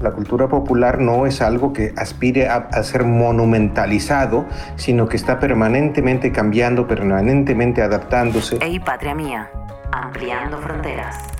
La cultura popular no es algo que aspire a, a, ser monumentalizado, sino que está permanentemente cambiando, permanentemente adaptándose. Ey, patria mía, ampliando fronteras.